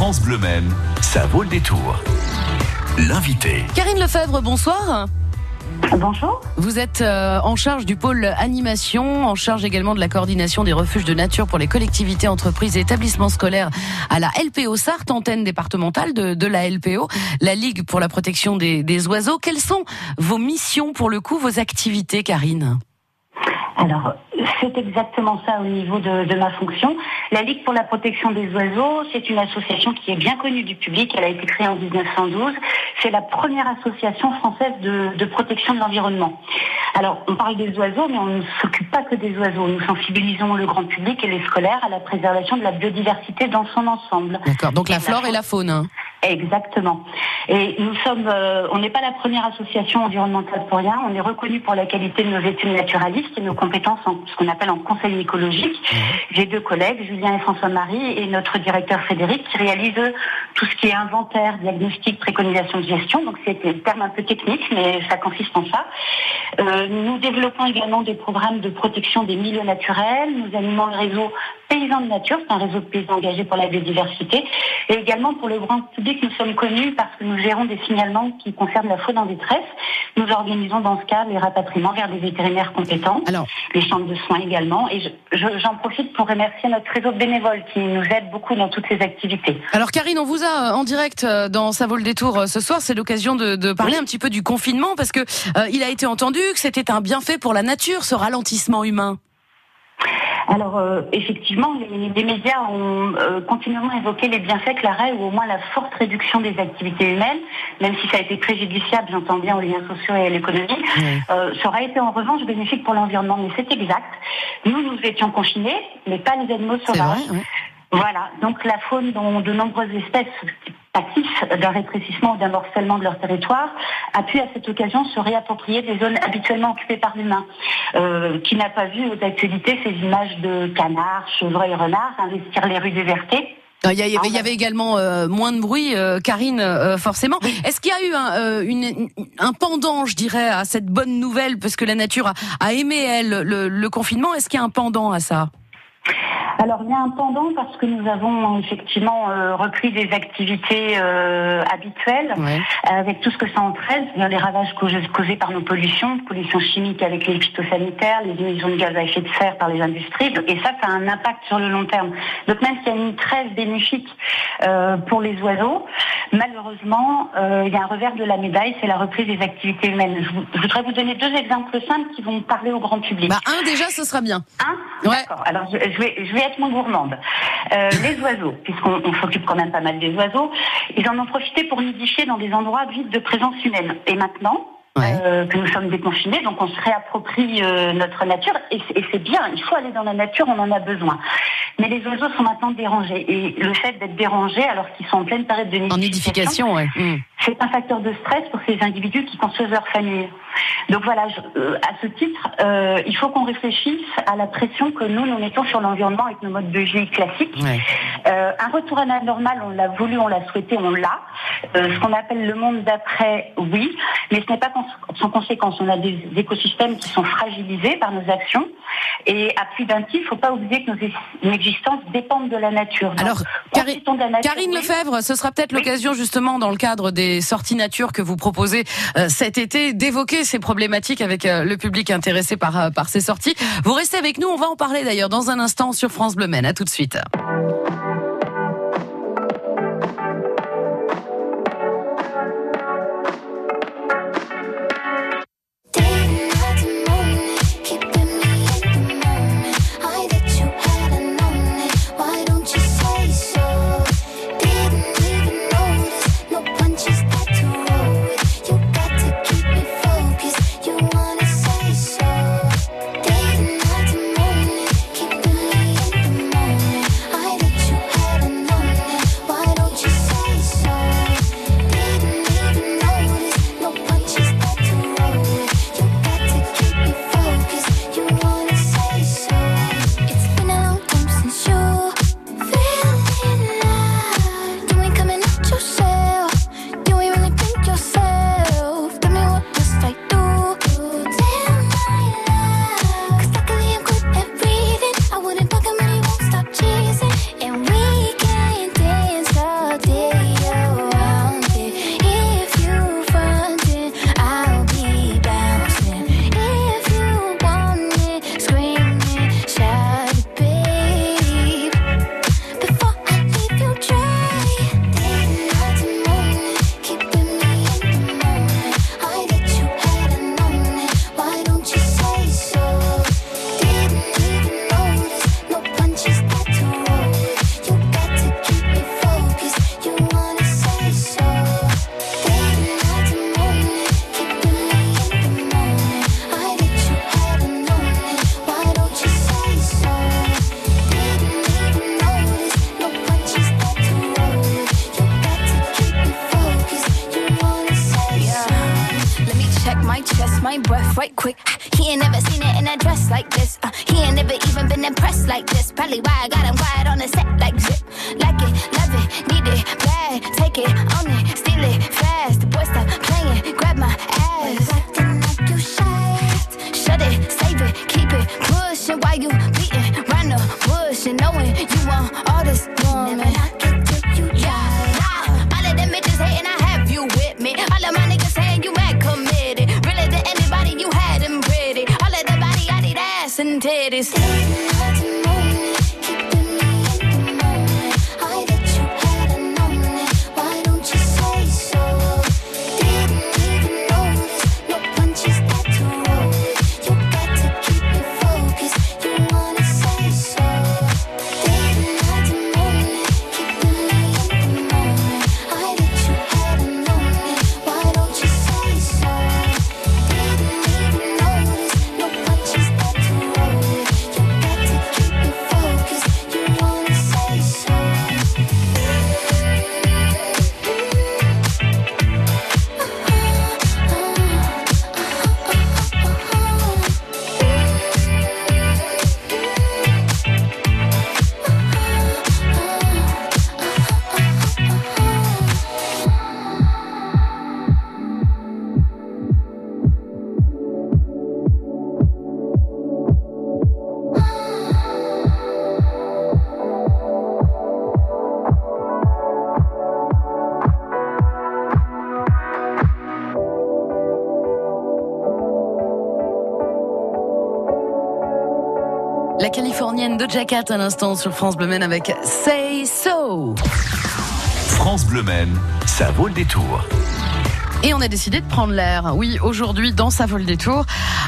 France Bleu même, ça vaut le détour. L'invité. Karine Lefebvre, bonsoir. Bonjour. Vous êtes euh, en charge du pôle animation, en charge également de la coordination des refuges de nature pour les collectivités, entreprises et établissements scolaires à la LPO Sarthe, antenne départementale de, de la LPO, la Ligue pour la protection des, des oiseaux. Quelles sont vos missions pour le coup, vos activités, Karine? Alors, c'est exactement ça au niveau de, de, ma fonction. La Ligue pour la protection des oiseaux, c'est une association qui est bien connue du public. Elle a été créée en 1912. C'est la première association française de, de protection de l'environnement. Alors, on parle des oiseaux, mais on ne s'occupe pas que des oiseaux. Nous sensibilisons le grand public et les scolaires à la préservation de la biodiversité dans son ensemble. D'accord, donc la flore et la faune. Exactement. Et nous sommes, euh, on n'est pas la première association environnementale pour rien. On est reconnu pour la qualité de nos études naturalistes et nos compétences en ce qu'on appelle en conseil écologique. Mmh. J'ai deux collègues, Julien et François-Marie, et notre directeur Frédéric, qui réalisent tout ce qui est inventaire, diagnostic, préconisation de gestion. Donc c'est un terme un peu technique, mais ça consiste en ça. Euh, nous développons également des programmes de protection des milieux naturels. Nous animons le réseau Paysans de Nature, c'est un réseau de paysans engagés pour la biodiversité. Et également pour le grand public, nous sommes connus parce que nous gérons des signalements qui concernent la faune en détresse. Nous organisons dans ce cas les rapatriements vers des vétérinaires compétents, Alors, les centres de soins également. Et j'en je, j'en profite pour remercier notre réseau de bénévoles qui nous aide beaucoup dans toutes ces activités. Alors Karine, on vous a en direct dans Ça vaut le détour ce soir. C'est l'occasion de, de, parler oui. un petit peu du confinement parce que euh, il a été entendu que c'était un bienfait pour la nature, ce ralentissement humain. Alors euh, effectivement, les, les, médias ont euh, continuellement évoqué les bienfaits que l'arrêt ou au moins la forte réduction des activités humaines, même si ça a été préjudiciable, j'entends bien, aux liens sociaux et à l'économie, mmh. euh, ça aurait été en revanche bénéfique pour l'environnement. Mais c'est exact. Nous, nous étions confinés, mais pas les animaux sauvages. Vrai. Voilà, donc la faune dont de nombreuses espèces passifs d'un rétrécissement ou d'un morcellement de leur territoire, a pu à cette occasion se réapproprier des zones habituellement occupées par l'humain, euh, qui n'a pas vu d'actualité ces images de canards, chevreuils, renards, investir les rues désertées. Il y, avait, il y avait également euh, moins de bruit, euh, Karine, euh, forcément. Est-ce qu'il y a eu un, une, un, pendant, je dirais, à cette bonne nouvelle, parce que la nature a, a aimé, elle, le, le confinement? Est-ce qu'il y a un pendant à ça? Alors il y a un pendant parce que nous avons effectivement euh, repris des activités euh, habituelles ouais. avec tout ce que ça entraîne, les ravages causés, causés par nos pollutions, pollutions chimiques avec les phytosanitaires, les émissions de gaz à effet de serre par les industries, et ça, ça a un impact sur le long terme. Donc même s'il y a une trêve bénéfique euh, pour les oiseaux, malheureusement, euh, il y a un revers de la médaille, c'est la reprise des activités humaines. Je, vous, je, voudrais vous donner deux exemples simples qui vont parler au grand public. Bah, un déjà, ce sera bien. Un ouais. D'accord. Alors je, je, vais, je vais être moins gourmande. Euh, les oiseaux, puisqu'on s'occupe quand même pas mal des oiseaux, ils en ont profité pour nidifier dans des endroits vides de présence humaine. Et maintenant, Ouais. Euh, que nous sommes déconfinés, donc on se réapproprie euh, notre nature et c'est bien, il faut aller dans la nature, on en a besoin. Mais les oiseaux sont maintenant dérangés et le fait d'être dérangés alors qu'ils sont en pleine période de nidification, ouais. C'est un facteur de stress pour ces individus qui construisent leur famille. Donc voilà, je, euh, à ce titre, euh, il faut qu'on réfléchisse à la pression que nous, nous mettons sur l'environnement avec nos modes de vie classiques. Ouais. Euh, un retour à la normale, on l'a voulu, on l'a souhaité, on l'a. Ce qu'on appelle le monde d'après, oui, mais ce n'est pas sans conséquence. On a des écosystèmes qui sont fragilisés par nos actions. Et à plus d'un titre, il ne faut pas oublier que nos existences dépendent de la nature. Donc, Alors, Cari de la nature, Karine. Lefebvre, ce sera peut-être oui. l'occasion justement dans le cadre des sorties nature que vous proposez euh, cet été d'évoquer ces problématiques avec euh, le public intéressé par, euh, par ces sorties. Vous restez avec nous, on va en parler d'ailleurs dans un instant sur France Bleu Maine. À tout de suite. He ain't never seen it in a dress like this. Uh, he ain't never even been impressed like this. Probably why I got him quiet on the set like zip. Like it, love it, need it, bad. Take it, own it, steal it, fast. The boy stop playing, grab my ass. Acting like you shy. Shut it, save it, keep it pushing while you beating round the bush and knowing you want all this La californienne de Cat à l'instant sur France Bleu Men avec Say So. France Bleu Men, ça vaut le détour. Et on a décidé de prendre l'air, oui, aujourd'hui dans sa vol des tours,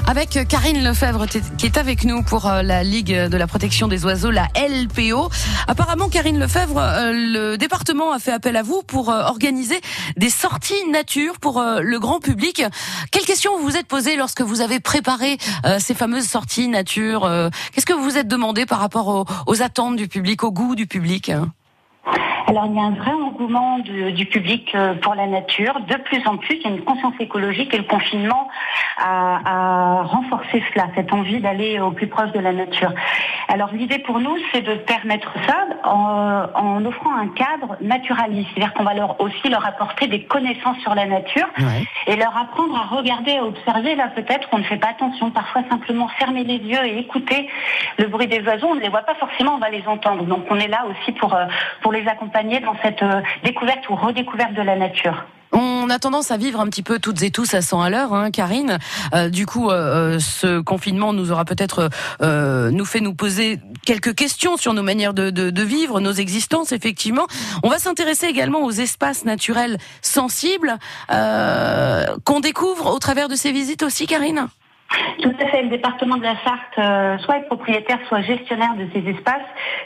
avec Karine Lefebvre qui est avec nous pour euh, la Ligue de la protection des oiseaux, la LPO. Apparemment, Karine Lefebvre, euh, le département a fait appel à vous pour euh, organiser des sorties nature pour le grand public. Quelles questions vous vous êtes posées lorsque vous avez préparé ces fameuses sorties nature Qu'est-ce que vous vous êtes demandé par rapport aux, aux attentes du public, au goût du public alors il y a un vrai engouement du public euh, pour la nature. De plus en plus, il y a une conscience écologique et le confinement a, renforcé cela, cette envie d'aller au plus proche de la nature. Alors l'idée pour nous, c'est de permettre ça en, offrant un cadre naturaliste, c'est-à-dire qu'on va leur aussi leur apporter des connaissances sur la nature et leur apprendre à regarder, à observer. Là peut-être qu'on ne fait pas attention, parfois simplement fermer les yeux et écouter le bruit des oiseaux. On ne les voit pas forcément, on va les entendre. Donc on est là aussi pour euh, pour les accompagner dans cette euh, découverte ou redécouverte de la nature. On a tendance à vivre un petit peu toutes et tous à 100 à l'heure, hein, Karine. Euh, du coup, euh, ce confinement nous aura peut-être nous fait nous poser quelques questions sur nos manières de, de vivre, nos existences, effectivement. On va s'intéresser également aux espaces naturels sensibles qu'on découvre au travers de ces visites aussi, Karine. Tout à fait. Le département de la Sarthe, euh, soit est propriétaire, soit gestionnaire de ces espaces,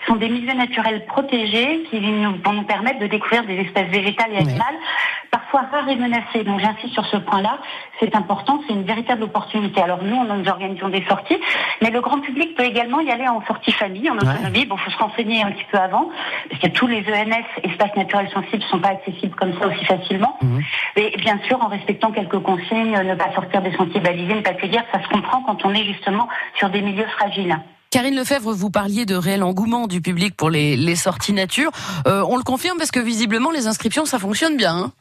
sont des milieux naturels protégés qui vont nous permettre de découvrir des espèces végétales et animales, parfois rares et menacées. Donc j'insiste sur ce point-là. C'est important, c'est une véritable opportunité. Alors nous, nous organisons des sorties, mais le grand public peut également y aller en sortie famille, en autonomie. Bon, faut se renseigner un petit peu avant, parce que tous les ENS, espaces naturels sensibles, sont pas accessibles comme ça aussi facilement. Mhm. Et bien sûr, en respectant quelques consignes, ne pas sortir des sentiers balisés, ne pas cueillir, ça se comprend quand on est justement sur des milieux fragiles. Karine Lefebvre, vous parliez de réel engouement du public pour les, sorties nature. Euh, on le confirme parce que visiblement les inscriptions, ça fonctionne bien. Hein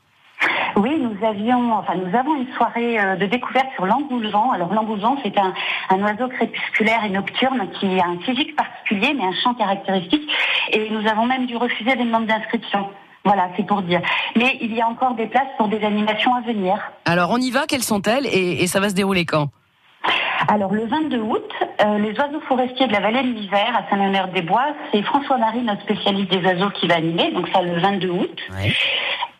oui, nous avions, enfin, nous avons une soirée euh, de découverte sur l'engoulevent. Alors l'engoulevent, c'est un, un, oiseau crépusculaire et nocturne qui a un physique particulier, mais un chant caractéristique. Et nous avons même dû refuser des demandes d'inscription. Voilà, c'est pour dire. Mais il y a encore des places pour des animations à venir. Alors on y va, quelles sont-elles et, ça va se dérouler quand? Alors le 22 août, euh, les oiseaux forestiers de la vallée de l'Hiver à Saint-Léonard-des-Bois, c'est François Marie, notre spécialiste des oiseaux, qui va animer, donc ça le 22 août.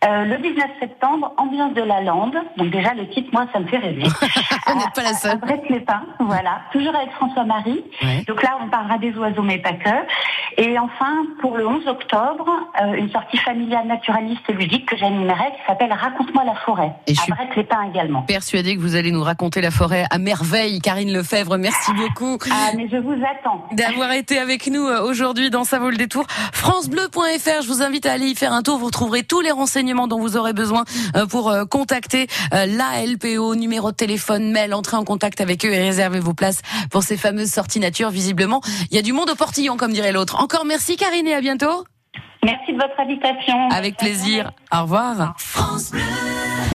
Euh, le 19 septembre, ambiance de la lande. Donc déjà le titre, moi, ça me fait rêver. on n'est pas la seule. les pins voilà. Toujours avec François Marie. Donc là, on parlera des oiseaux, mais pas que. Et enfin, pour le 11 octobre, euh, une sortie familiale naturaliste ludique que j'animerai qui s'appelle Raconte-moi la forêt. Et à les pins également. Persuadée que vous allez nous raconter la forêt à merveille, Karine Lefebvre. Merci beaucoup. Ah, mais je vous attends. D'avoir été avec nous euh, aujourd'hui dans Ça vaut le détour. FranceBleu.fr, je vous invite à aller y faire un tour. Vous retrouverez tous les renseignements dont vous aurez besoin pour contacter la LPO, numéro de téléphone, mail, entrez en contact avec eux et réservez vos places pour ces fameuses sorties nature. Visiblement, il y a du monde au portillon, comme dirait l'autre. Encore merci Karine et à bientôt. Merci de votre invitation. Avec plaisir. Au revoir. France Bleu.